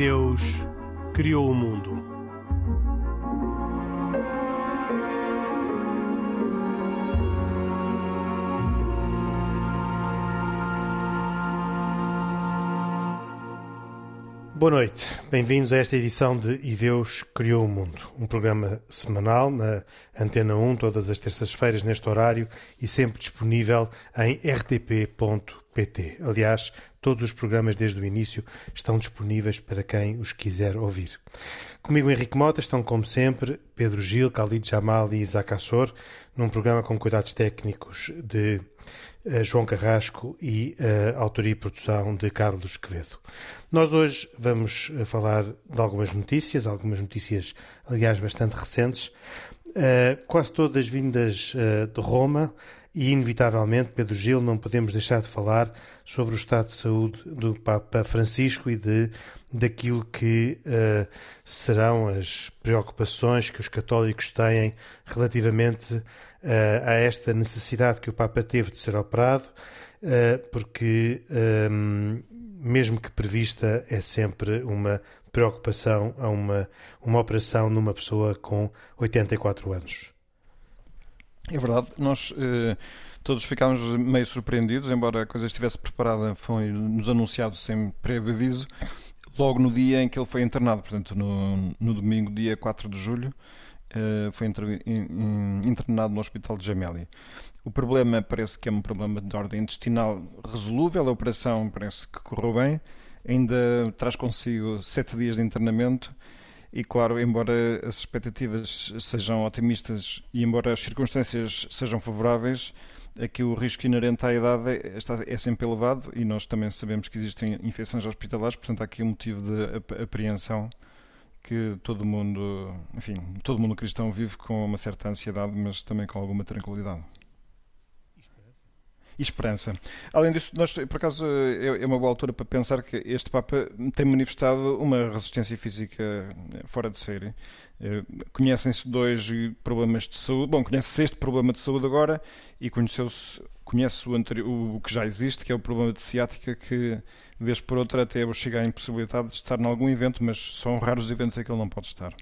Deus criou o mundo. Boa noite, bem-vindos a esta edição de E Deus Criou o Mundo, um programa semanal na Antena 1, todas as terças-feiras, neste horário e sempre disponível em rtp.pt. Aliás, todos os programas desde o início estão disponíveis para quem os quiser ouvir. Comigo, Henrique Mota, estão como sempre Pedro Gil, Khalid Jamal e Isaac Assor, num programa com cuidados técnicos de uh, João Carrasco e uh, autoria e produção de Carlos Quevedo. Nós hoje vamos uh, falar de algumas notícias, algumas notícias, aliás, bastante recentes, quase todas vindas de Roma, e, inevitavelmente, Pedro Gil, não podemos deixar de falar sobre o estado de saúde do Papa Francisco e de, daquilo que uh, serão as preocupações que os católicos têm relativamente uh, a esta necessidade que o Papa teve de ser operado, uh, porque, um, mesmo que prevista, é sempre uma preocupação a uma, uma operação numa pessoa com 84 anos. É verdade, nós eh, todos ficámos meio surpreendidos, embora a coisa estivesse preparada, foi-nos anunciado sem prévio aviso, logo no dia em que ele foi internado, portanto, no, no domingo, dia 4 de julho, eh, foi internado no Hospital de Gemelli. O problema parece que é um problema de ordem intestinal resolúvel, a operação parece que correu bem, ainda traz consigo sete dias de internamento e claro, embora as expectativas sejam otimistas e embora as circunstâncias sejam favoráveis, aqui o risco inerente à idade é, é sempre elevado e nós também sabemos que existem infecções hospitalares, portanto há aqui um motivo de apreensão que todo mundo, enfim, todo mundo cristão vive com uma certa ansiedade, mas também com alguma tranquilidade e esperança. Além disso, nós, por acaso, é, é uma boa altura para pensar que este Papa tem manifestado uma resistência física fora de série. Eh, conhecem-se dois problemas de saúde. Bom, conhece-se este problema de saúde agora e conheceu-se, conhece o, anterior, o que já existe, que é o problema de ciática, que, vez por outra, até chega à impossibilidade de estar em algum evento, mas são raros eventos em que ele não pode estar.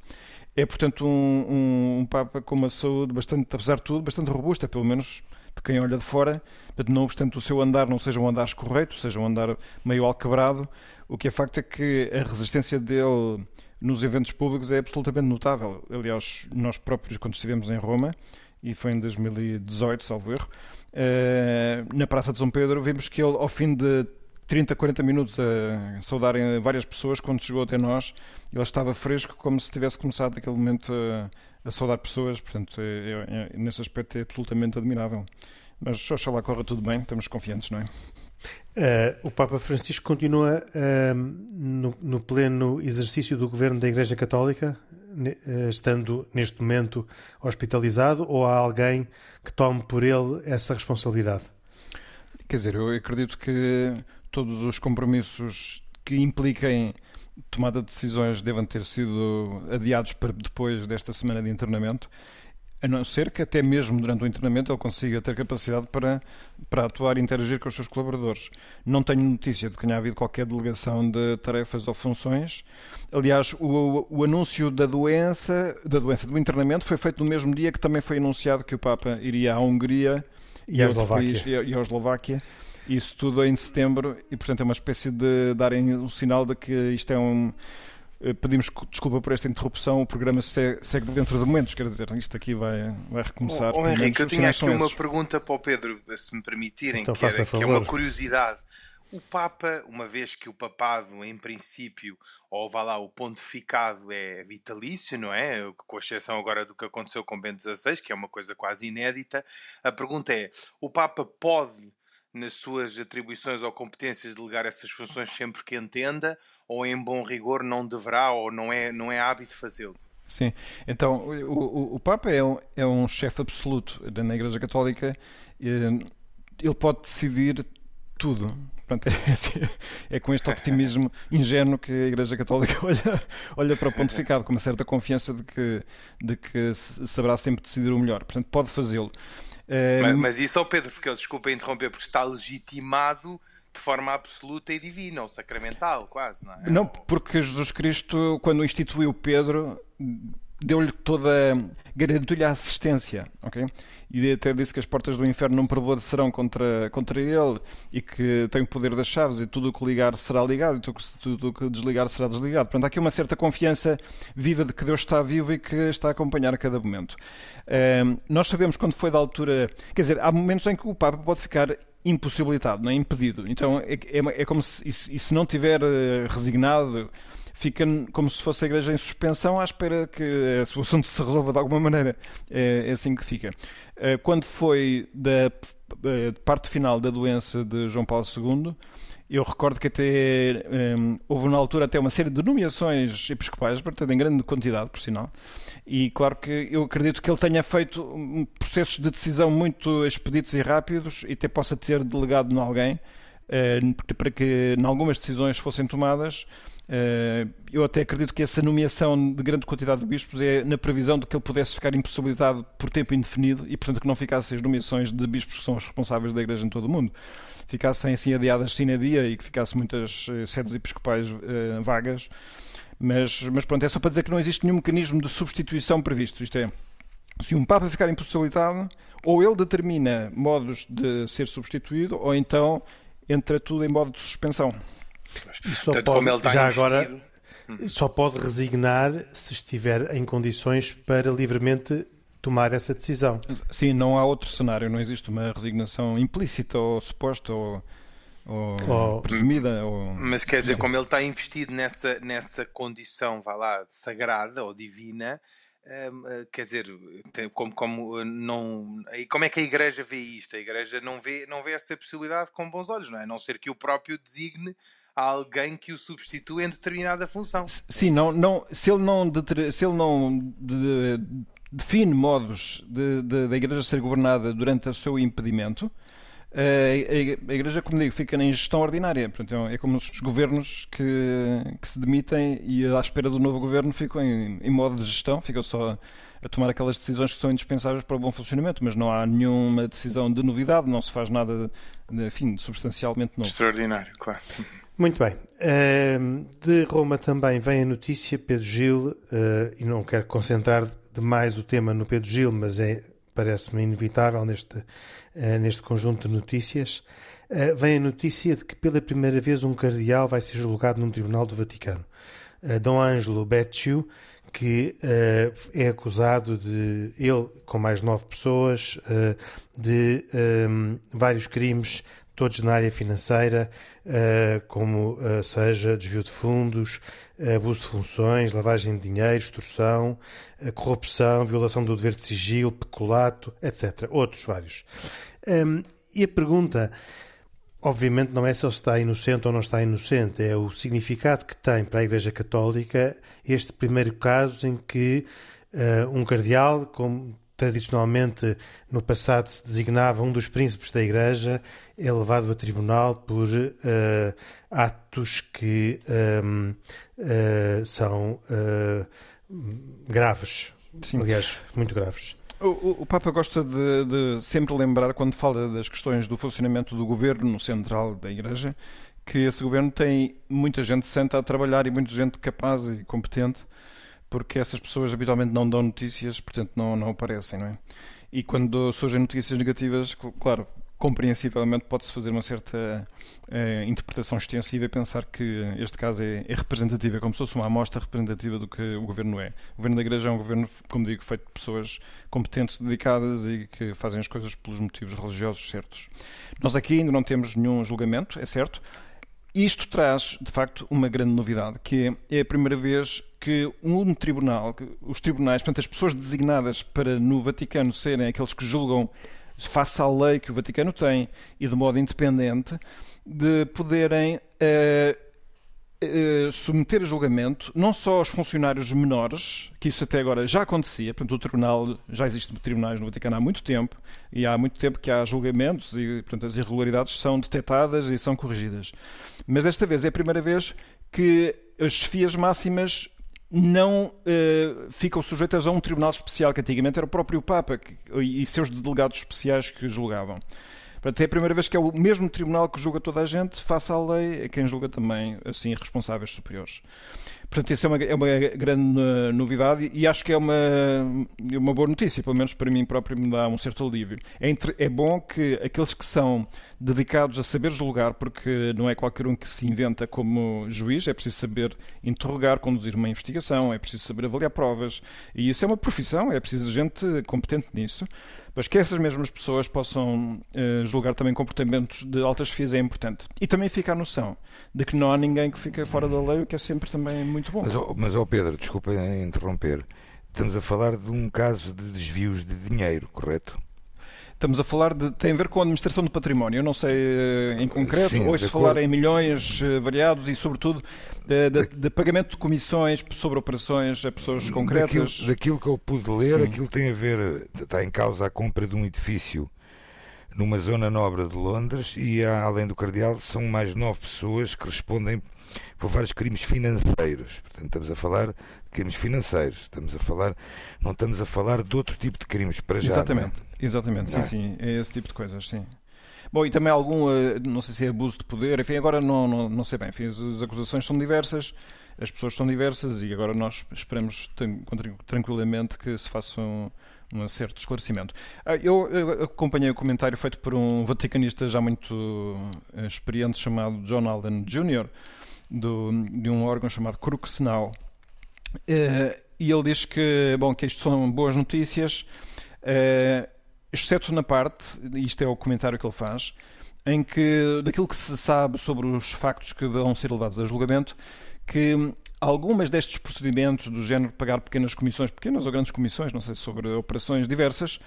É, portanto, um, um, um Papa com uma saúde bastante, apesar de tudo, bastante robusta, pelo menos de quem olha de fora, não obstante o seu andar não seja um andar escorreito, seja um andar meio alquebrado, o que é facto é que a resistência dele nos eventos públicos é absolutamente notável. Aliás, nós próprios, quando estivemos em Roma, e foi em 2018, salvo erro, eh, na Praça de São Pedro, vimos que ele, ao fim de 30, 40 minutos a saudarem várias pessoas, quando chegou até nós, ele estava fresco, como se tivesse começado naquele momento a saudar pessoas, portanto, é, é, é, nesse aspecto é absolutamente admirável. Mas oxalá corra tudo bem, estamos confiantes, não é? Uh, o Papa Francisco continua uh, no, no, pleno exercício do governo da Igreja Católica, uh, estando neste momento hospitalizado, ou há alguém que tome por ele essa responsabilidade? Quer dizer, eu acredito que todos os compromissos que impliquem tomada de decisões devem ter sido adiados para depois desta semana de internamento, a não ser que até mesmo durante o internamento ele consiga ter capacidade para, para atuar e interagir com os seus colaboradores. Não tenho notícia de que tenha havido qualquer delegação de tarefas ou funções. Aliás, o, o anúncio da doença, da doença do internamento foi feito no mesmo dia que também foi anunciado que o Papa iria à Hungria e, à Eslováquia. e à Eslováquia isso tudo em setembro e, portanto, é uma espécie de darem um sinal de que isto é um. Eh, pedimos desculpa por esta interrupção, o programa segue dentro de momentos, quer dizer, isto aqui vai, vai recomeçar. Oh, oh Henrique, eu tinha aqui uma pergunta para o Pedro, se me permitirem, então, que, era, que é uma curiosidade. O Papa, uma vez que o papado, em princípio, ou vá lá, o pontificado é vitalício, não é? Com exceção agora do que aconteceu com Bento XVI, que é uma coisa quase inédita. A pergunta é: o Papa pode nas suas atribuições ou competências delegar essas funções sempre que entenda, ou em bom rigor não deverá ou não é, não é hábito fazê-lo? Sim, então o, o, o Papa é um, é um chefe absoluto na Igreja Católica, ele pode decidir tudo. Portanto, é, assim, é, com este optimismo ingênuo que a Igreja Católica olha, olha para o pontificado, com uma certa confiança de que, de que saberá sempre decidir o melhor. Portanto, pode fazê-lo. Mas, mas, isso, ao Pedro, porque ele desculpa interromper, porque está legitimado de forma absoluta e divina, ou sacramental, quase, não é? Não, porque Jesus Cristo, quando instituiu Pedro, deu-lhe toda. garantiu-lhe a assistência, ok? E até disse que as portas do inferno não prevalecerão contra, contra ele e que tem o poder das chaves e tudo o que ligar será ligado e tudo o que desligar será desligado. Portanto, há aqui uma certa confiança viva de que Deus está vivo e que está a acompanhar a cada momento. Uh, nós sabemos quando foi da altura. Quer dizer, há momentos em que o Papa pode ficar impossibilitado, não é? impedido. Então é, é, é como se, e se não tiver eh, resignado fica como se fosse a igreja em suspensão à espera que o assunto se resolva de alguma maneira. É, é assim que fica. Eh, quando foi da eh, parte final da doença de João Paulo II, eu recordo que até um, eh, houve na altura até uma série de nomeações episcopais, portanto, em grande quantidade, por sinal. E claro que eu acredito que ele tenha feito processos de decisão muito expeditos e rápidos e até possa ter delegado em alguém uh, para que, em algumas decisões fossem tomadas, eh, eu até acredito que essa nomeação de grande quantidade de bispos é na previsão de que ele pudesse ficar impossibilitado por tempo indefinido e, portanto, que não ficassem as nomeações de bispos que são os responsáveis da Igreja em todo o mundo. Ficassem assim adiadas sine dia e que ficassem muitas uh, sedes episcopais uh, vagas. Mas, mas pronto, é só para dizer que não existe nenhum mecanismo de substituição previsto. Isto é, se um Papa ficar impossibilitado, ou ele determina modos de ser substituído, ou então entra tudo em modo de suspensão. E só Portanto, pode, como ele já agora, hum. só pode resignar se estiver em condições para livremente tomar essa decisão. Sim, não há outro cenário, não existe uma resignação implícita ou suposta ou, ou oh. presumida. Ou... Mas quer dizer, como ele está investido nessa, nessa condição, vá lá, sagrada ou divina, hum, eh, quer dizer, como, como, não, como é que a Igreja vê isto? A Igreja não vê, não vê essa possibilidade com bons olhos, não é? A não ser que o próprio designe a alguém que o substitua em determinada função. Sim, não, não, se ele não, se ele não de, define modos de, de, da Igreja ser governada durante o seu impedimento, eh, a, a, Igreja, como digo, fica em gestão ordinária. Portanto, é como os governos que, que se demitem e à espera do novo governo ficam em, em modo de gestão, ficam só a tomar aquelas decisões que são indispensáveis para o bom funcionamento, mas não há nenhuma decisão de novidade, não se faz nada, enfim, substancialmente novo. Extraordinário, claro. Muito bem. de Roma também vem a notícia, Pedro Gil, uh, e não quero concentrar demais o tema no Pedro Gil, mas é, parece-me inevitável neste, uh, neste conjunto de notícias. Uh, vem a notícia de que pela primeira vez um cardeal vai ser julgado num tribunal do Vaticano. Dom Ângelo Becciu, que é acusado de, ele com mais nove pessoas, de vários crimes todos na área financeira, eh, como eh, seja desvio de fundos, abuso de funções, lavagem de dinheiro, extorsão, eh, corrupção, violação do dever de sigilo, peculato, etc. Outros vários. Ehm, e a pergunta, obviamente, não é se ele está inocente ou não está inocente, é o significado que tem para a Igreja Católica este primeiro caso em que um cardeal, como tradicionalmente no passado se designava um dos príncipes da Igreja, é levado a tribunal por uh, atos que um, uh, eh, são uh, graves, Sim. aliás, muito graves. O, o, Papa gosta de, de, sempre lembrar, quando fala das questões do funcionamento do governo central da Igreja, que esse governo tem muita gente senta a trabalhar e muita gente capaz e competente porque essas pessoas habitualmente não dão notícias, portanto não, não aparecem, não é? E quando surgem notícias negativas, claro, compreensivelmente pode-se fazer uma certa eh, interpretação extensiva e pensar que este caso é, é, representativo, é como se fosse uma amostra representativa do que o governo é. O governo da Igreja é um governo, como digo, feito de pessoas competentes, dedicadas e que fazem as coisas pelos motivos religiosos certos. Nós aqui ainda não temos nenhum julgamento, é certo, isto traz, de facto, uma grande novidade, que é a primeira vez que um tribunal, os tribunais, portanto, as pessoas designadas para no Vaticano serem aqueles que julgam face à lei que o Vaticano tem e de modo independente, de poderem uh, uh, submeter a julgamento não só aos funcionários menores, que isso até agora já acontecia, portanto, o tribunal, já existe tribunais no Vaticano há muito tempo, e há muito tempo que há julgamentos e, portanto, as irregularidades são detectadas e são corrigidas. Mas desta vez é a primeira vez que as chefias máximas não uh, ficam sujeitas a um tribunal especial, que antigamente era o próprio Papa que, e seus delegados especiais que julgavam. Portanto, é a primeira vez que é o mesmo tribunal que julga toda a gente, face à lei, é quem julga também, assim, responsáveis superiores. Portanto, isso é uma, é uma grande eh, novidade e acho que é uma, uma boa notícia, pelo menos para mim próprio me dá um certo alívio. É, entre, é bom que aqueles que são dedicados a saber julgar, porque não é qualquer um que se inventa como juiz, é preciso saber interrogar, conduzir uma investigação, é preciso saber avaliar provas, e isso é uma profissão, é preciso gente competente nisso. Mas que essas mesmas pessoas possam uh, julgar também comportamentos de altas fias é importante. E também fica a noção de que não há ninguém que fique fora da lei, o que é sempre também muito bom. Mas, oh, mas oh Pedro, desculpa interromper. Estamos a falar de um caso de desvios de dinheiro, correto? Estamos a falar de. tem a ver com a administração do património. Eu não sei eh, em concreto, Sim, ouço falar em milhões eh, variados e, sobretudo, de, de, de, pagamento de comissões sobre operações a pessoas concretas. Daquilo, daquilo que eu pude ler, Sim. aquilo tem a ver. está em causa a compra de um edifício numa zona nobre de Londres e, além do Cardeal, são mais nove pessoas que respondem por vários crimes financeiros. Portanto, estamos a falar de crimes financeiros. Estamos a falar, não estamos a falar de outro tipo de crimes para já. Exatamente, é? exatamente, sim, é? sim, é esse tipo de coisas, sim. Bom, e também algum, eh, não sei se é abuso de poder, enfim, agora não, não, não sei bem, enfim, as acusações são diversas, as pessoas são diversas e agora nós esperamos tranquilamente que se faça um, certo esclarecimento. Ah, eu acompanhei o comentário feito por um vaticanista já muito eh, experiente chamado John Allen Jr., do, de um órgão chamado Crux Now. Uh, e ele diz que, bom, que isto são boas notícias, uh, exceto na parte, isto é o comentário que ele faz, em que, daquilo que se sabe sobre os factos que vão ser levados a julgamento, que algumas destes procedimentos do género pagar pequenas comissões, pequenas ou grandes comissões, não sei, sobre operações diversas,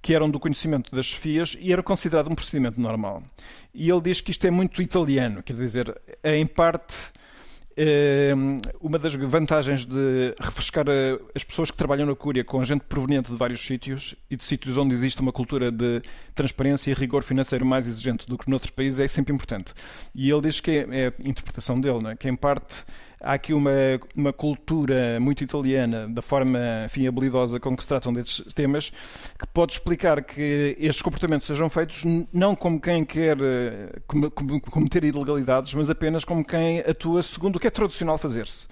que eram do conhecimento das chefias e era considerado um procedimento normal. E ele diz que isto é muito italiano, quer dizer, é em parte Ehm, uma das vantagens de refrescar as pessoas que trabalham na Cúria com gente proveniente de vários sítios e de sítios onde existe uma cultura de transparência e rigor financeiro mais exigente do que noutros países é sempre importante. E ele diz que é, é a interpretação dele, é? que em parte há aqui uma, uma cultura muito italiana, da forma enfim, habilidosa com que se tratam destes temas, que pode explicar que estes comportamentos sejam feitos não como quem quer eh, cometer ilegalidades, mas apenas como quem atua segundo o que é tradicional fazer-se.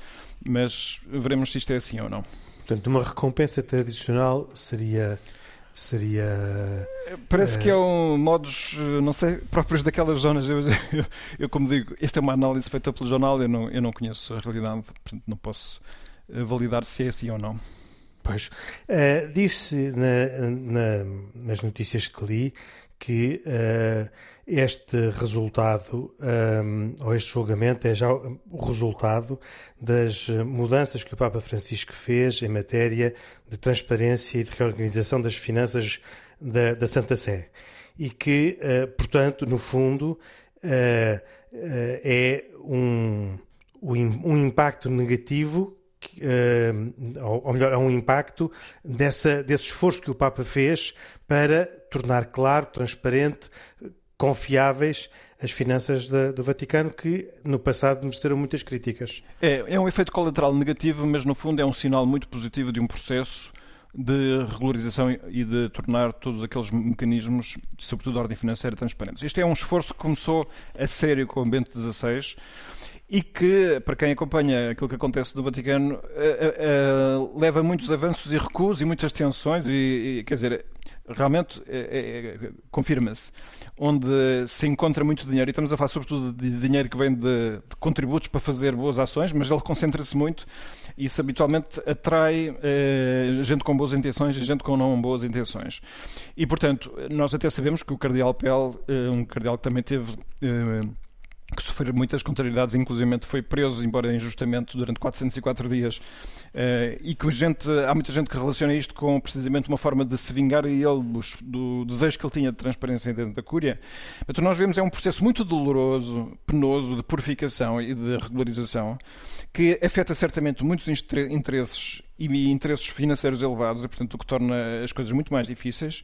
Mas veremos se isto é assim ou não. Portanto, uma recompensa tradicional seria seria. Parece uh... que é um modos, não sei, próprios daquelas zonas. Eu, eu, eu, como digo, esta é uma análise feita pelo jornal, eu não, eu não conheço a realidade, portanto não posso eh, validar se é assim ou não. Pois. Uh, Diz-se na, na, nas notícias que li que uh, este resultado, um, ou este julgamento, é já o resultado das mudanças que o Papa Francisco fez em matéria de transparência e de reorganização das finanças da, da Santa Sé. E que, uh, portanto, no fundo, uh, uh, é um, um impacto negativo ou melhor, é um impacto dessa, desse esforço que o Papa fez para tornar claro, transparente, confiáveis as finanças da, do Vaticano, que no passado mereceram muitas críticas. É, é um efeito colateral negativo, mas no fundo é um sinal muito positivo de um processo de regularização e de tornar todos aqueles mecanismos, sobretudo de ordem financeira, transparentes. Este é um esforço que começou a sério com o Bento XVI e que, para quem acompanha aquilo que acontece no Vaticano, uh, uh, leva muitos avanços e recuos e muitas tensões, e, e quer dizer, realmente é, é, é, confirma-se, onde se encontra muito dinheiro, e estamos a falar sobretudo de dinheiro que vem de, de contributos para fazer boas ações, mas ele concentra-se muito e isso habitualmente atrai eh, gente com boas intenções e gente com não boas intenções. E, portanto, nós até sabemos que o Cardeal Pell, eh, um cardeal que também teve. Eh, que sofreu muitas contrariedades, inclusive foi preso, embora injustamente, durante 404 dias, eh, e que gente, há muita gente que relaciona isto com precisamente uma forma de se vingar a ele do desejo que ele tinha de transparência dentro da Cúria. Então nós vemos é um processo muito doloroso, penoso, de purificação e de regularização, que afeta certamente muitos interesses e interesses financeiros elevados, e portanto o que torna as coisas muito mais difíceis,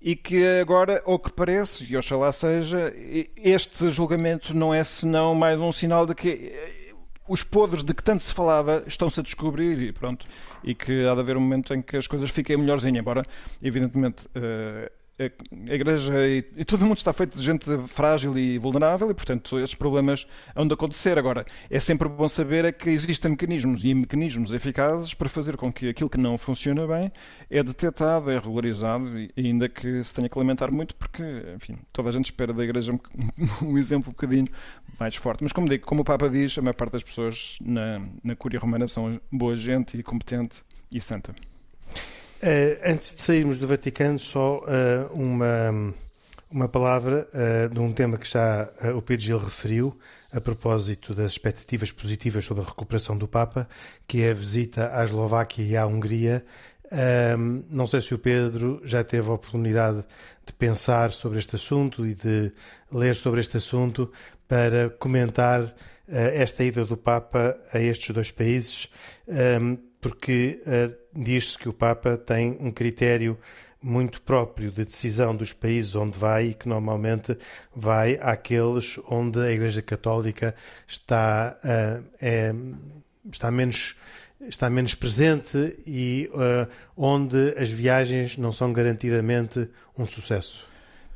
e que agora, ou que parece, e oxalá seja, este julgamento não é senão mais um sinal de que eh, os podres de que tanto se falava estão-se a descobrir e pronto, e que há de haver um momento em que as coisas fiquem melhorzinhas, embora, evidentemente, uh, a Igreja e, e, todo o mundo está feito de gente frágil e vulnerável e, portanto, estes problemas hão de acontecer. Agora, é sempre bom saber é que existem mecanismos e mecanismos eficazes para fazer com que aquilo que não funciona bem é detectado, é regularizado, e, ainda que se tenha que lamentar muito, porque, enfim, toda a gente espera da Igreja um, um exemplo um bocadinho mais forte. Mas, como digo, como o Papa diz, a maior parte das pessoas na, na Cúria Romana são boa gente e competente e santa. Uh, antes de sairmos do Vaticano, só uh, uma, uma palavra uh, de um tema que já o Pedro Gil referiu, a propósito das expectativas positivas sobre a recuperação do Papa, que é a visita à Eslováquia e à Hungria. não sei se o Pedro já teve a oportunidade de pensar sobre este assunto e de ler sobre este assunto para comentar esta ida do Papa a estes dois países, porque diz-se que o Papa tem um critério muito próprio de decisão dos países onde vai e que normalmente vai àqueles onde a Igreja Católica está, uh, é, está menos está menos presente e uh, onde as viagens não são garantidamente um sucesso.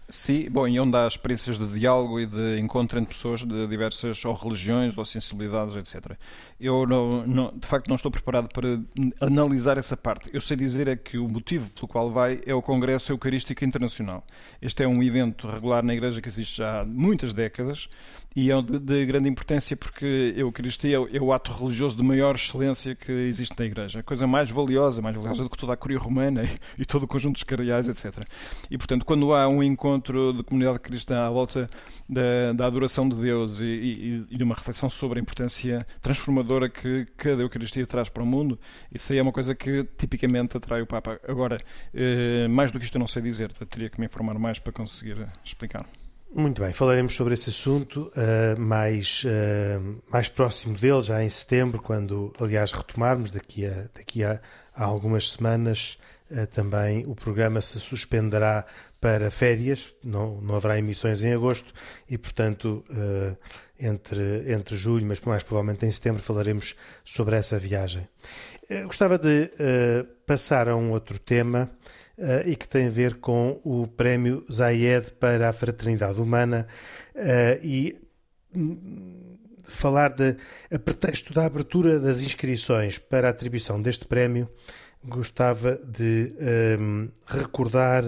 Sim, bom, e onde há experiências de diálogo e de encontro entre pessoas de diversas ou religiões ou sensibilidades, etc. Eu, não, não, de facto, não estou preparado para analisar essa parte. Eu sei dizer é que o motivo pelo qual vai é o Congresso Eucarístico Internacional. Este é um evento regular na Igreja que existe já há muitas décadas e é de, de grande importância porque a Eucaristia é o ato religioso de maior excelência que existe na Igreja. A coisa mais valiosa, mais valiosa do que toda a Curia Romana e, e todo o conjunto dos cardeais, etc. E, portanto, quando há um encontro de comunidade cristã à volta da, da adoração de Deus e, e, e, de uma reflexão sobre a importância transformadora que cada Eucaristia traz para o mundo, isso aí é uma coisa que tipicamente atrai o Papa. Agora, eh, mais do que isto eu não sei dizer, teria que me informar mais para conseguir explicar. Muito bem, falaremos sobre esse assunto uh, mais, uh, mais próximo dele, já em setembro, quando, aliás, retomarmos daqui a, daqui a, a algumas semanas. Uh, também o programa se suspenderá para férias, não, não haverá emissões em agosto e, portanto, entre, entre julho, mas mais provavelmente em setembro, falaremos sobre essa viagem. gostava de passar a um outro tema e que tem a ver com o Prémio Zayed para a Fraternidade Humana e um, falar de, a pretexto da abertura das inscrições para a atribuição deste prémio, gostava de um, recordar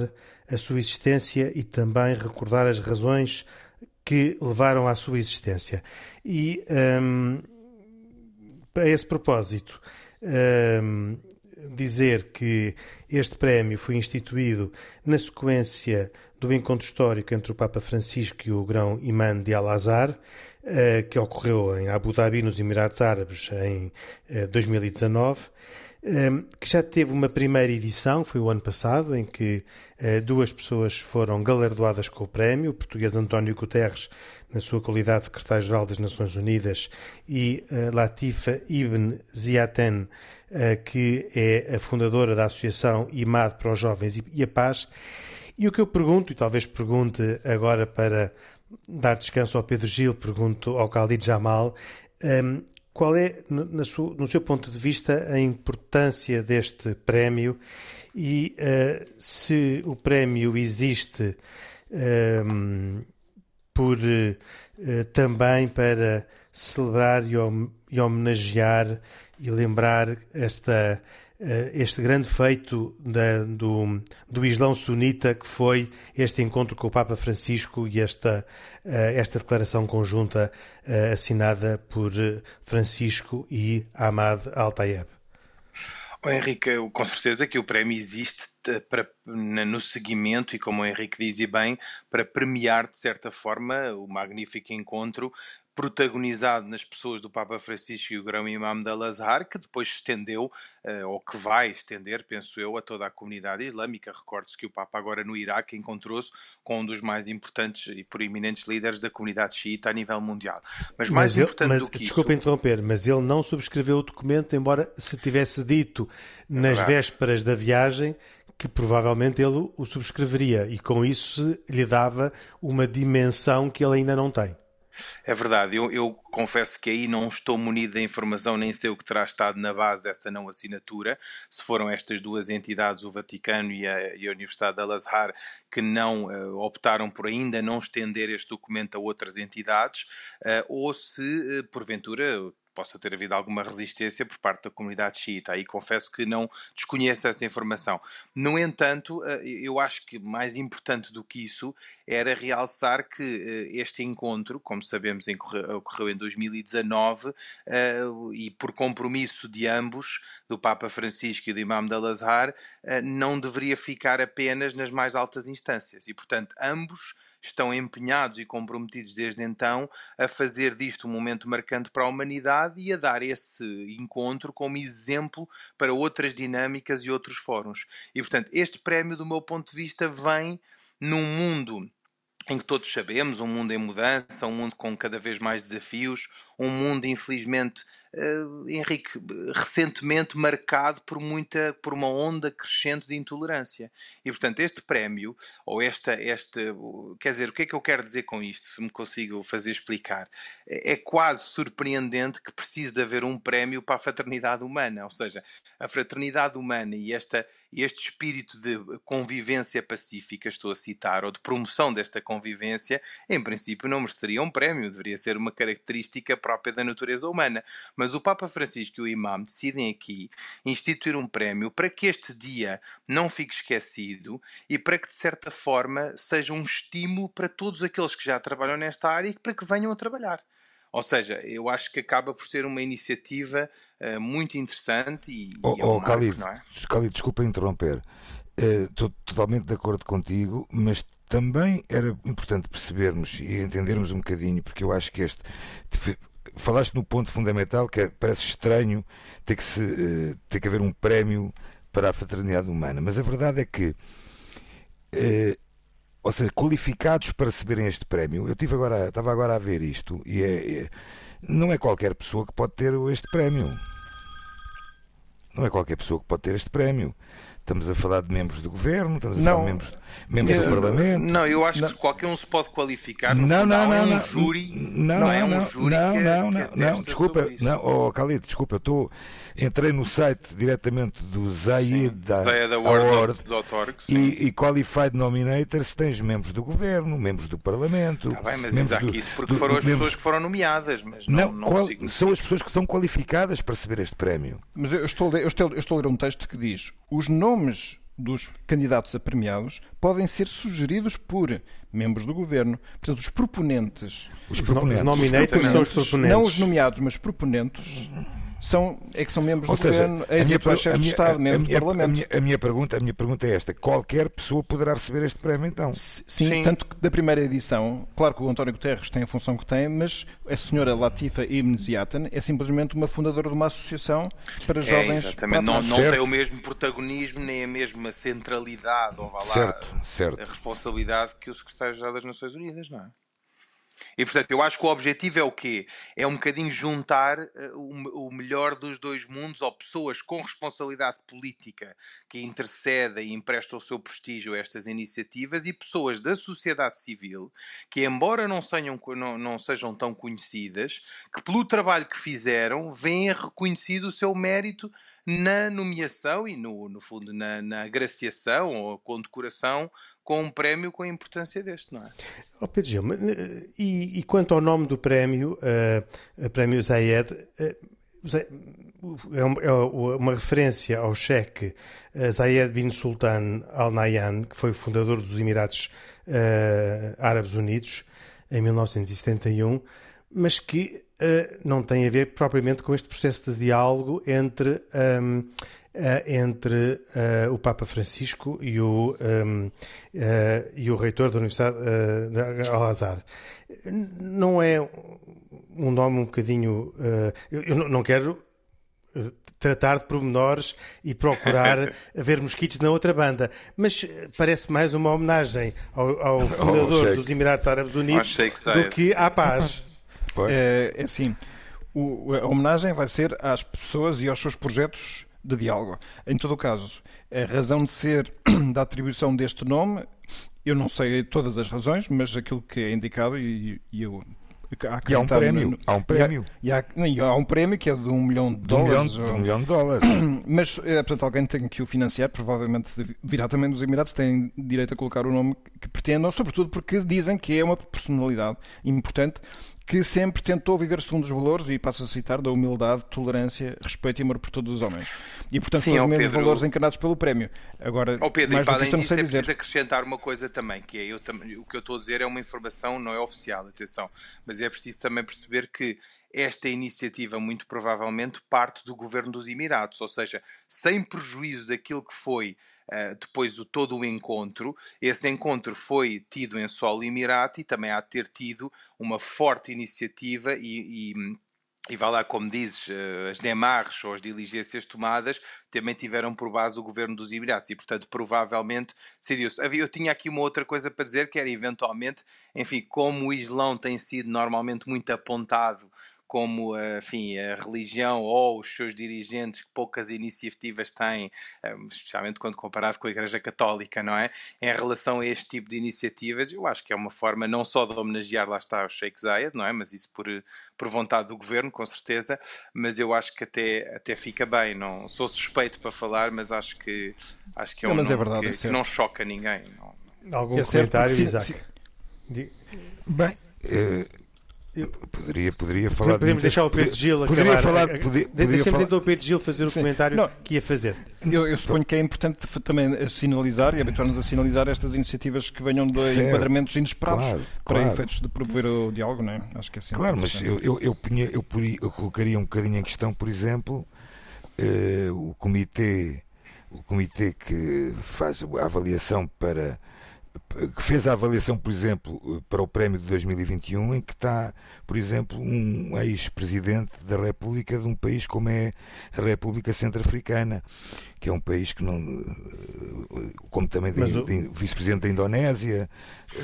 a sua existência e também recordar as razões que levaram à sua existência. E um, a esse propósito, um, dizer que este prémio foi instituído na sequência do encontro histórico entre o Papa Francisco e o grão imã de Al-Azhar, eh, que ocorreu em Abu Dhabi, nos Emirados Árabes, em 2019 eh, que já teve uma primeira edição, foi o ano passado, em que eh, duas pessoas foram galardoadas com o prémio, o português António Guterres, na sua qualidade de secretário-geral das Nações Unidas, e Latifa Ibn Ziaten, eh, que é a fundadora da Associação IMAD para os Jovens e a Paz. E o que eu pergunto, e talvez pergunte agora para dar descanso ao Pedro Gil, pergunto ao Khalid Jamal, qual é, no, seu ponto de vista, a importância deste prémio? E uh, se o prémio existe um, ehm, por uh, também para celebrar e, homenagear e lembrar esta, este grande feito da, do, do Islão sunita que foi este encontro com o Papa Francisco e esta, eh, esta declaração conjunta eh, assinada por Francisco e Ahmad Al-Tayeb. Oh, Henrique, com certeza que o prémio existe para, no seguimento e, como o Henrique dizia bem, para premiar de certa forma o magnífico encontro protagonizado nas pessoas do Papa Francisco e o Grão Imam da Lazar, que depois estendeu, uh, ou que vai estender, penso eu, a toda a comunidade islâmica. Recorde-se que o Papa agora no Iraque encontrou-se com um dos mais importantes e proeminentes líderes da comunidade xiita a nível mundial. Mas mais mas importante mas, do que desculpa isso... interromper, mas ele não subscreveu o documento, embora se tivesse dito nas é vésperas da viagem que provavelmente ele o subscreveria e com isso lhe dava uma dimensão que ele ainda não tem. É verdade, eu, eu, confesso que aí não estou munido da informação, nem sei o que terá estado na base dessa não assinatura. Se foram estas duas entidades, o Vaticano e a, e a Universidade de Al-Azhar, que não uh, optaram por ainda não estender este documento a outras entidades, uh, ou se, uh, porventura, possa ter havido alguma resistência por parte da comunidade xiita. Aí confesso que não desconheço essa informação. No entanto, eh, eu acho que mais importante do que isso era realçar que eh, este encontro, como sabemos, ocorreu em 2019 eh, e por compromisso de ambos, do Papa Francisco e do Imam de Al-Azhar, não deveria ficar apenas nas mais altas instâncias. E, portanto, ambos estão empenhados e comprometidos desde então a fazer disto um momento marcante para a humanidade e a dar esse encontro como exemplo para outras dinâmicas e outros fóruns. E, portanto, este prémio, do meu ponto de vista, vem num mundo em que todos sabemos, um mundo em mudança, um mundo com cada vez mais desafios, um mundo, infelizmente, uh, Henrique, recentemente marcado por muita, por uma onda crescente de intolerância. E, portanto, este prémio, ou esta, este, quer dizer, o que é que eu quero dizer com isto, se me consigo fazer explicar? É, é quase surpreendente que precise de haver um prémio para a fraternidade humana, ou seja, a fraternidade humana e esta, este espírito de convivência pacífica, estou a citar, ou de promoção desta convivência, em princípio não mereceria um prémio, deveria ser uma característica própria da natureza humana. Mas o Papa Francisco e o Imam decidem aqui instituir um prémio para que este dia não fique esquecido e para que, de certa forma, seja um estímulo para todos aqueles que já trabalham nesta área e para que venham a trabalhar. Ou seja, eu acho que acaba por ser uma iniciativa uh, muito interessante e, oh, é um oh, marco, Khalid, não é? Khalid, desculpa interromper. Uh, estou totalmente de acordo contigo, mas também era importante percebermos e entendermos um bocadinho, porque eu acho que este falaste no ponto fundamental que é, parece estranho ter que, se, uh, ter que haver um prémio para a fraternidade humana, mas a verdade é que, uh, ou seja, qualificados para receberem este prémio, eu tive agora, estava agora a ver isto e é, é, não é qualquer pessoa que pode ter este prémio. Não é qualquer pessoa que pode ter este prémio. Estamos a falar de membros do governo, estamos a não. falar de membros, membros do Parlamento. Não, eu acho não. que qualquer um se pode qualificar. No não, não, não, é um não, júri. Não, não, é um júri. Não, não, não, não, desculpa, não, oh, Khalid, desculpa, eu estou. Entrei no site diretamente do Zayed Award, e, e Qualified Nominators tens membros do governo, membros do Parlamento. Está bem, mas Isaac, do, isso porque do, foram as membros... pessoas que foram nomeadas. Mas não, não, qual, são as pessoas que estão qualificadas para receber este prémio. Mas eu estou, eu estou, eu estou a ler um texto que diz: os nomes nomes dos candidatos a premiados podem ser sugeridos por membros do governo. Portanto, os proponentes. Os proponentes. Os nominados são os proponentes. Não os nomeados, mas proponentes são, é que são membros Ou do seja, governo, ex chefes de Estado, membros do Parlamento. A minha, a minha, pergunta, a minha pergunta é esta: qualquer pessoa poderá receber este prémio então? Sim, Sim, tanto que da primeira edição, claro que o António Guterres tem a função que tem, mas a senhora Latifa Ibn Ziatan é simplesmente uma fundadora de uma associação para é, jovens. Exatamente, não, não tem o mesmo protagonismo nem a mesma centralidade, ou vá lá, certo, certo. a responsabilidade que o Secretário-Geral das Nações Unidas, não é? E portanto, eu acho que o objetivo é o quê? É um bocadinho juntar uh, o, o, melhor dos dois mundos, ou pessoas com responsabilidade política que intercedem e emprestam o seu prestígio a estas iniciativas, e pessoas da sociedade civil que, embora não, sejam, não, não sejam tão conhecidas, que pelo trabalho que fizeram, vêm reconhecido o seu mérito na nomeação e, no, no fundo, na, na agraciação ou condecoração com um prémio com a importância deste, não é? Oh, Pedro Gil, e, e, quanto ao nome do prémio, uh, prémio Zayed, uh, é uma referência ao cheque Zayed bin Sultan Al Nahyan, que foi o fundador dos Emirados uh, Árabes Unidos em 1971, mas que uh, não tem a ver propriamente com este processo de diálogo entre, um, uh, eh, entre uh, o Papa Francisco e o, um, e o reitor da Universidade de Al-Azhar. Não é um nome um bocadinho. eu, eu não quero tratar de pormenores e procurar ver mosquitos na outra banda. Mas parece mais uma homenagem ao, ao fundador oh, dos Emirados Árabes Unidos do que à paz. É, é assim, o, a homenagem vai ser às pessoas e aos seus projetos de diálogo. Em todo o caso, a razão de ser da atribuição deste nome, eu não sei todas as razões, mas aquilo que é indicado, e, e eu E há um prémio. No, há um prémio. E há, e há, um prémio que é de um milhão de dólares. Um milhão, ou... um milhão de dólares. Mas, é, portanto, alguém tem que o financiar, provavelmente virá também dos Emirados, tem direito a colocar o nome que pretendam, sobretudo porque dizem que é uma personalidade importante que sempre tentou viver segundo os valores, e passo a citar, da humildade, tolerância, respeito e amor por todos os homens. E, portanto, Sim, são os mesmos Pedro... valores encarnados pelo prémio. Agora, oh Pedro, mais e para além disso, é dizer. preciso acrescentar uma coisa também, que é, eu, o que eu estou a dizer é uma informação, não é oficial, atenção, mas é preciso também perceber que esta iniciativa muito provavelmente parte do governo dos Emirados, ou seja, sem prejuízo daquilo que foi uh, depois o todo o encontro. Esse encontro foi tido em solo Emirati e também há de ter tido uma forte iniciativa e, e e vai lá, como dizes, eh, as demarches ou as diligências tomadas também tiveram por base o governo dos Emirados e, portanto, provavelmente decidiu-se. Eu tinha aqui uma outra coisa para dizer, que era eventualmente, enfim, como o Islão tem sido normalmente muito apontado como eh, enfim, a religião ou os seus dirigentes que poucas iniciativas têm, eh, especialmente quando comparado com a Igreja Católica, não é? Em relação a este tipo de iniciativas, eu acho que é uma forma não só de homenagear, lá está, o Sheikh Zayed, não é? Mas isso por, por vontade do governo, com certeza, mas eu acho que até, até fica bem, não sou suspeito para falar, mas acho que, acho que é um não, é verdade, que, é que, não choca ninguém. Não, Algum é comentário, Isaac? Bem, uh eu... Poderia, poderia falar. Podemos de... deixar o Pedro Gil poderia acabar. Falar, podia, Deixemos falar... então o Pedro Gil fazer o Sim. comentário não, que ia fazer. Eu, eu, suponho que é importante também sinalizar e habituar-nos a sinalizar estas iniciativas que venham de certo. enquadramentos inesperados claro, para claro. efeitos de promover o diálogo, não é? Acho que é assim Claro, mas eu, eu, eu, punha, eu, eu, colocaria um bocadinho em questão, por exemplo, eh, o comitê o comitê que faz a avaliação para que fez a avaliação, por exemplo, para o prémio de 2021, em que está, por exemplo, um ex-presidente da República de um país como é a República Centro-Africana, que é um país que não. como também o... vice-presidente da Indonésia.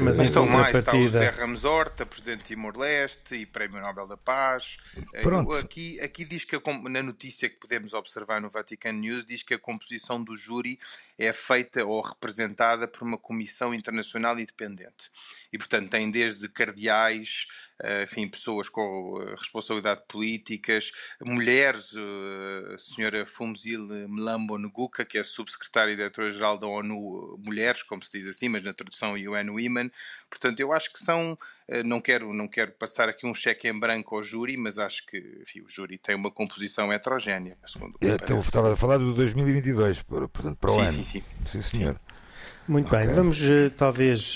Mas uh, estão mais, está o Zé Ramos Horta, presidente de Timor-Leste e Prémio Nobel da Paz. Eh, Pronto. Aqui, aqui diz que, a, na notícia que podemos observar no Vatican News, diz que a composição do júri é feita ou representada por uma comissão internacional independente. E, portanto, tem desde cardeais eh, enfim, pessoas com eh, responsabilidade políticas, mulheres, eh, a senhora Fumzil Mlambo Nguka, que é subsecretária e diretora-geral da ONU Mulheres, como se diz assim, mas na tradução UN Women. Portanto, eu acho que são, não quero, não quero passar aqui um cheque em branco ao júri, mas acho que enfim, o júri tem uma composição heterogénea, segundo o que Então, estava a falar do 2022, portanto, para o sim, ano. Sim, sim. Sim, senhor. Muito okay. bem, vamos talvez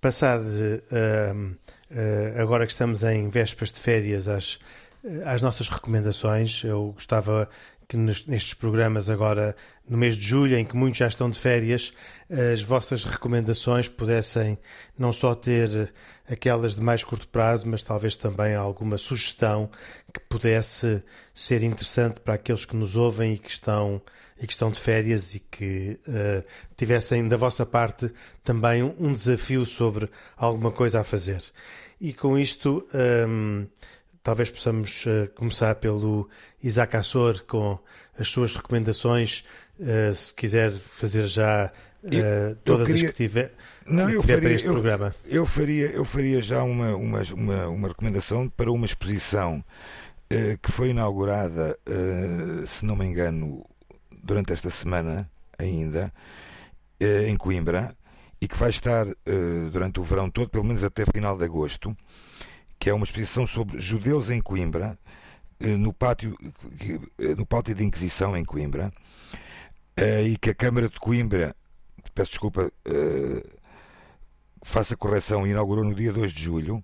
passar uh, eh, agora que estamos em vésperas de férias, às, eh, às nossas recomendações. Eu gostava que nestes programas agora, no mês de julho, em que muitos já estão de férias, as vossas recomendações pudessem não só ter aquelas de mais curto prazo, mas talvez também alguma sugestão que pudesse ser interessante para aqueles que nos ouvem e que estão, e que estão de férias e que uh, tivessem da vossa parte também um desafio sobre alguma coisa a fazer. E com isto, um, talvez possamos uh, começar pelo Isaac Assor com as suas recomendações. Uh, se quiser fazer já uh, todas queria... as que tiver, Não, que tiver faria, para este eu, programa. Eu faria, eu faria já uma, uma, uma, uma recomendação para uma exposição que foi inaugurada, se não me engano, durante esta semana ainda, em Coimbra, e que vai estar durante o verão todo, pelo menos até final de agosto, que é uma exposição sobre judeus em Coimbra, uh, no, pátio, uh, no pátio de Inquisição em Coimbra, e que a Câmara de Coimbra, peço desculpa, faça correção, inaugurou no dia 2 de julho,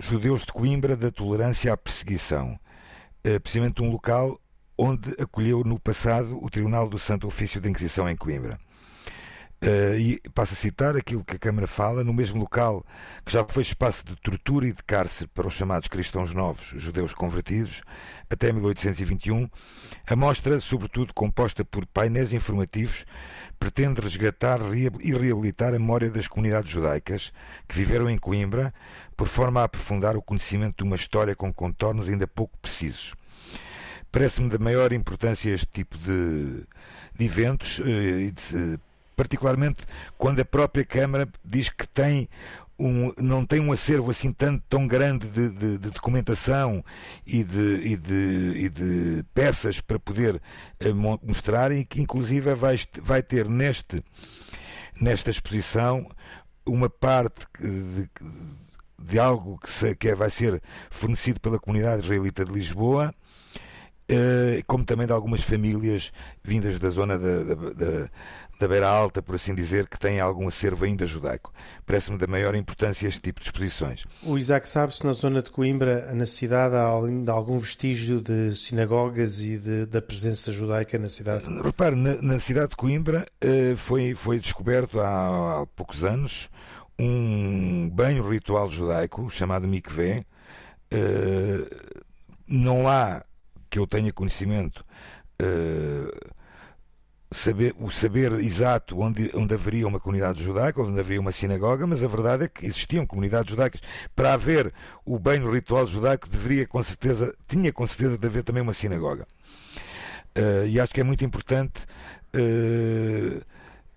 Judeus de Coimbra da Tolerância à Perseguição, precisamente um local onde acolheu no passado o Tribunal do Santo Ofício de Inquisição em Coimbra. Uh, e passo a citar aquilo que a Câmara fala, no mesmo local que já foi espaço de tortura e de cárcere para os chamados cristãos novos, judeus convertidos, até 1821, a mostra, sobretudo composta por painéis informativos, pretende resgatar e reabilitar a memória das comunidades judaicas que viveram em Coimbra, por forma a aprofundar o conhecimento de uma história com contornos ainda pouco precisos. Parece-me de maior importância este tipo de, de eventos uh, e de particularmente quando a própria Câmara diz que tem um, não tem um acervo assim tanto, tão grande de, de, de documentação e de, e, e de peças para poder uh, mostrar e que inclusive vai, vai ter neste, nesta exposição uma parte de, algo que, se, que é, vai ser fornecido pela comunidade israelita de Lisboa eh, como também de algumas famílias vindas da zona da, da, da, da Beira Alta, por assim dizer, que têm algum acervo ainda judaico. Parece-me da maior importância este tipo de exposições. O Isaac sabe se na zona de Coimbra, na cidade, há algum vestígio de sinagogas e de, da presença judaica na cidade? Repare, na, na cidade de Coimbra uh, foi, foi descoberto há, há poucos anos um banho ritual judaico chamado mikveh. Uh, não há que eu tenha conhecimento, uh, saber, o saber exato onde, onde haveria uma comunidade judaica, onde haveria uma sinagoga, mas a verdade é que existiam comunidades judaicas. Para haver o bem ritual judaico, deveria com certeza, tinha com certeza de haver também uma sinagoga. Uh, e acho que é muito importante uh,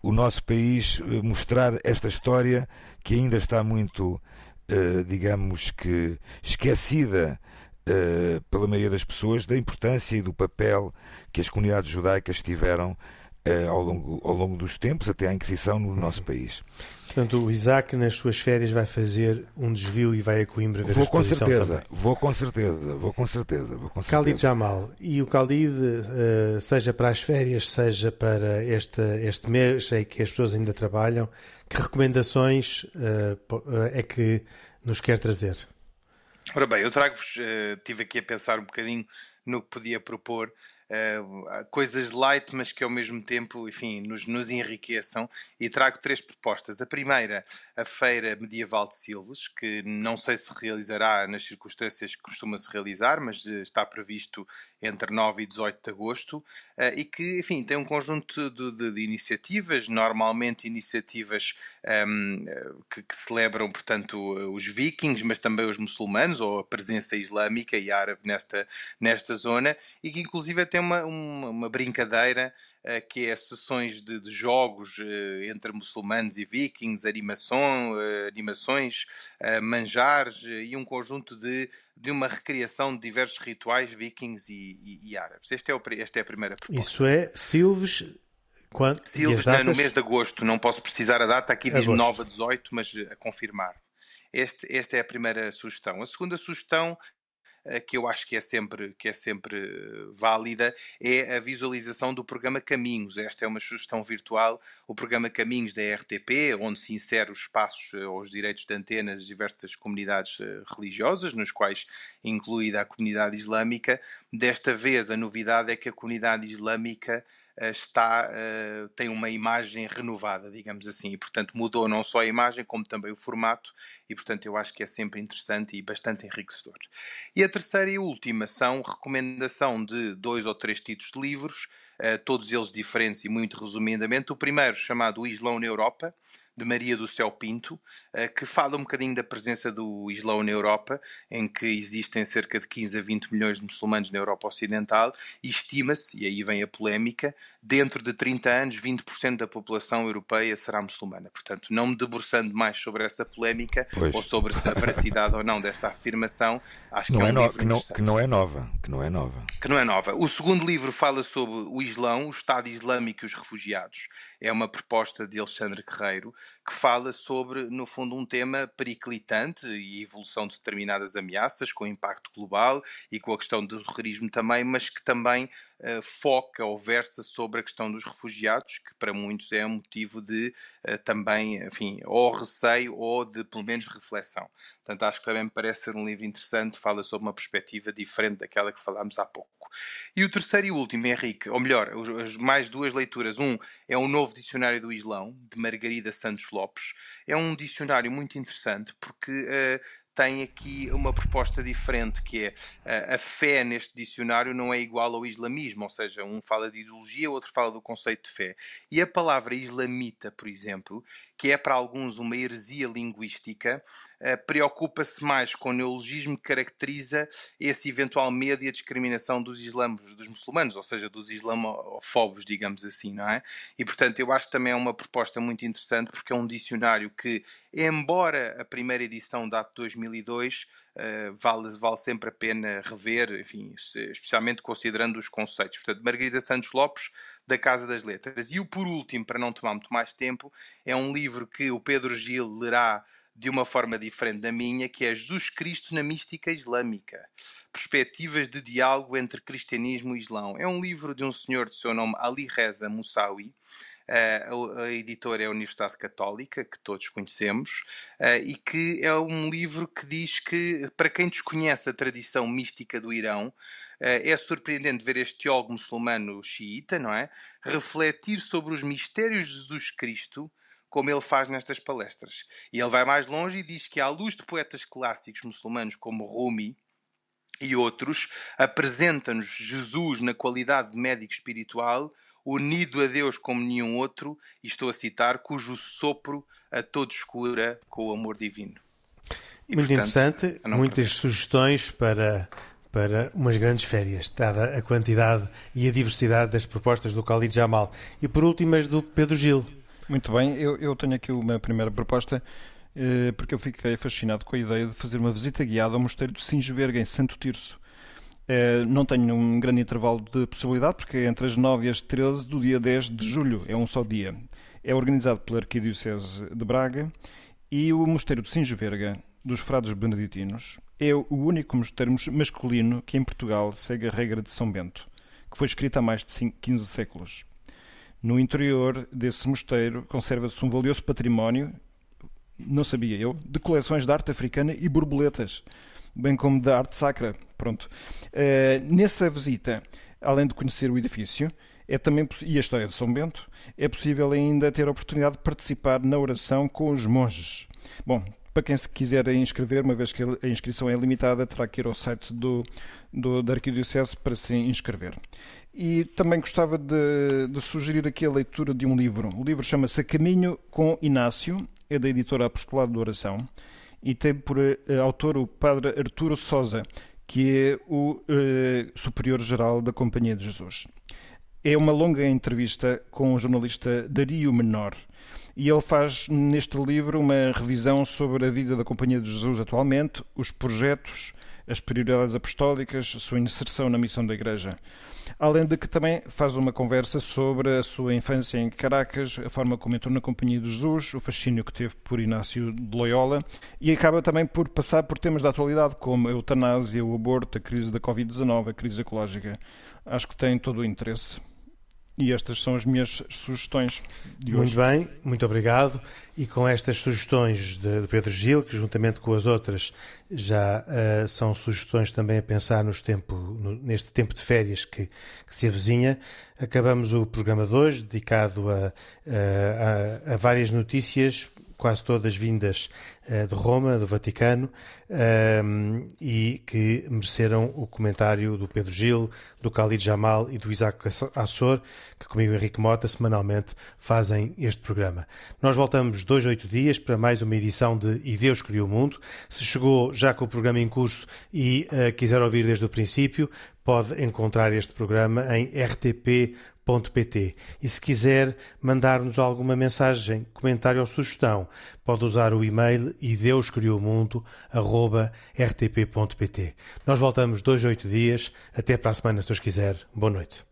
o nosso país mostrar esta história que ainda está muito, uh, digamos que, esquecida uh, pela maioria das pessoas da importância e do papel que as comunidades judaicas tiveram uh, ao, longo, ao longo dos tempos, até à Inquisição no nosso país. Portanto, o Isaac, nas suas férias, vai fazer um desvio e vai a Coimbra ver vou a com certeza, também. Vou com certeza, vou com certeza. Vou com certeza. Khalid Jamal, e o Khalid, uh, seja para as férias, seja para este, este mês em que as pessoas ainda trabalham, que recomendações é que nos quer trazer? Ora bem, eu trago-vos, uh, tive aqui a pensar um bocadinho no que podia propor uh, coisas light, mas que ao mesmo tempo, enfim, nos, nos enriqueçam. E trago três propostas. A primeira, a Feira Medieval de Silves, que não sei se realizará nas circunstâncias que costuma-se realizar, mas uh, está previsto entre 9 e 18 de agosto, uh, e que, enfim, tem um conjunto de, de, de iniciativas, normalmente iniciativas um, ehm, que, que, celebram, portanto, os vikings, mas também os muçulmanos, ou a presença islâmica e árabe nesta, nesta zona, e que inclusive tem uma, uma, uma brincadeira uh, que é sessões de, de jogos uh, entre muçulmanos e vikings, animação, uh, animações, manjares e um conjunto de, de uma recriação de diversos rituais vikings e, e, e árabes. Este é o, esta é a primeira proposta. Isso é Silves quando? Silves datas... no mês de agosto, não posso precisar a data, aqui diz 9 a 18, mas a confirmar. Este, esta é a primeira sugestão. A segunda sugestão eh, que eu acho que é sempre, que é sempre eh, válida, é a visualização do programa Caminhos. Esta é uma sugestão virtual, o programa Caminhos da RTP, onde se insere os espaços eh, ou os direitos de antenas de diversas comunidades religiosas, nos quais incluída a comunidade islâmica. Desta vez, a novidade é que a comunidade islâmica eh, está, uh, tem uma imagem renovada, digamos assim, e portanto mudou não só a imagem, como também o formato, e portanto eu acho que é sempre interessante e bastante enriquecedor. E a terceira e última são recomendação de dois ou três títulos de livros, uh, todos eles diferentes e muito resumidamente. O primeiro, chamado Islão na Europa, de Maria do Céu Pinto, eh, que fala um bocadinho da presença do Islão na Europa, em que existem cerca de 15 a 20 milhões de muçulmanos na Europa Ocidental, e estima-se, e aí vem a polémica, dentro de 30 anos 20% da população europeia será muçulmana. Portanto, não me debruçando mais sobre essa polémica, pois. ou sobre se a veracidade ou não desta afirmação, acho não que é, é um no, livro que não, que não é nova, que não é nova. Que não é nova. O segundo livro fala sobre o Islão, o Estado Islâmico e os refugiados. É uma proposta de Alexandre Guerreiro, que fala sobre, no fundo, um tema periclitante e evolução de determinadas ameaças, com impacto global e com a questão do terrorismo também, mas que também uh, foca ou versa sobre a questão dos refugiados, que para muitos é um motivo de uh, também, enfim, ou receio ou de pelo menos reflexão. Portanto, acho que também me parece ser um livro interessante, fala sobre uma perspectiva diferente daquela que falámos há pouco. E o terceiro e último, Henrique, ou melhor, as mais duas leituras. Um é o novo dicionário do Islão, de Margarida Santos Lopes. É um dicionário muito interessante porque uh, tem aqui uma proposta diferente, que é a, a fé neste dicionário não é igual ao islamismo, ou seja, um fala de ideologia, outro fala do conceito de fé. E a palavra islamita, por exemplo, que é para alguns uma heresia linguística, preocupa-se mais com o neologismo que caracteriza esse eventual medo e a discriminação dos islamos, dos muçulmanos, ou seja, dos islamofobos, digamos assim, não é? E portanto, eu acho que também é uma proposta muito interessante porque é um dicionário que, embora a primeira edição date de 2002, Uh, vale, vale sempre a pena rever, enfim, especialmente considerando os conceitos. Portanto, Margarida Santos Lopes, da Casa das Letras. E o por último, para não tomar muito mais tempo, é um livro que o Pedro Gil lerá de uma forma diferente da minha, que é Jesus Cristo na Mística Islâmica. Perspectivas de diálogo entre cristianismo e islão. É um livro de um senhor de seu nome Ali Reza Moussaoui, Uh, a editora é a Universidade Católica, que todos conhecemos, uh, e que é um livro que diz que, para quem desconhece a tradição mística do Irão, uh, é surpreendente ver este teólogo muçulmano xiita, não é? Refletir sobre os mistérios de Jesus Cristo como ele faz nestas palestras. E ele vai mais longe e diz que, à luz de poetas clássicos muçulmanos como Rumi e outros, apresenta-nos Jesus na qualidade de médico espiritual unido a Deus como nenhum outro, e estou a citar, cujo sopro a todos cura com o amor divino. E, Muito portanto, interessante, muitas sugestões para, para umas grandes férias, dada a quantidade e a diversidade das propostas do Khalid Jamal. E por último, as do Pedro Gil. Muito bem, eu, eu tenho aqui uma primeira proposta, eh, porque eu fiquei fascinado com a ideia de fazer uma visita guiada ao Mosteiro de Singeverga, em Santo Tirso. Eh, não tenho um grande intervalo de possibilidade, porque é entre as 9 e as 13 do dia 10 de julho, é um só dia. É organizado pela Arquidiocese de Braga e o Mosteiro de Singeverga, dos Frades Beneditinos, é o único mosteiro masculino que em Portugal segue a regra de São Bento, que foi escrita há mais de 15 séculos. No interior desse mosteiro conserva-se um valioso património, não sabia eu, de coleções de arte africana e borboletas bem como da arte sacra. Pronto. Uh, nessa visita, além de conhecer o edifício, é também e a história de São Bento, é possível ainda ter a oportunidade de participar na oração com os monges. Bom, para quem se quiser inscrever, uma vez que a inscrição é limitada, terá que ir ao site do, do, da Arquidiocese para se inscrever. E também gostava de, de, sugerir aqui a leitura de um livro. O livro chama-se Caminho com Inácio, é da editora Apostolado de Oração e tem por uh, autor o padre Arturo Sosa, que é o uh, superior-geral da Companhia de Jesus. É uma longa entrevista com o jornalista Dario Menor e ele faz neste livro uma revisão sobre a vida da Companhia de Jesus atualmente, os projetos, as prioridades apostólicas, a sua inserção na missão da Igreja. Além de que também faz uma conversa sobre a sua infância em Caracas, a forma como entrou na Companhia de Jesus, o fascínio que teve por Inácio de Loyola e acaba também por passar por temas da atualidade como a eutanásia, o aborto, a crise da Covid-19, a crise ecológica. Acho que tem todo o interesse. E estas são as minhas sugestões de hoje. Muito bem, muito obrigado. E com estas sugestões de Pedro Gil, que juntamente com as outras já uh, são sugestões também a pensar nos tempo, no, neste tempo de férias que, que, se avizinha, acabamos o programa de hoje, dedicado a, a, a várias notícias quase todas vindas uh, de Roma, do Vaticano, uh, e que mereceram o comentário do Pedro Gil, do Khalid Jamal e do Isaac Assor, que comigo Henrique Mota semanalmente fazem este programa. Nós voltamos dois, oito dias para mais uma edição de E Deus Criou o Mundo. Se chegou já com o programa em curso e uh, quiser ouvir desde o princípio, pode encontrar este programa em rtp rtp.pt. E se quiser mandar-nos alguma mensagem, comentário ou sugestão, pode usar o e-mail e Deus criou o mundo rtp.pt. Nós voltamos dois, oito dias. Até para a semana, se Deus quiser. Boa noite.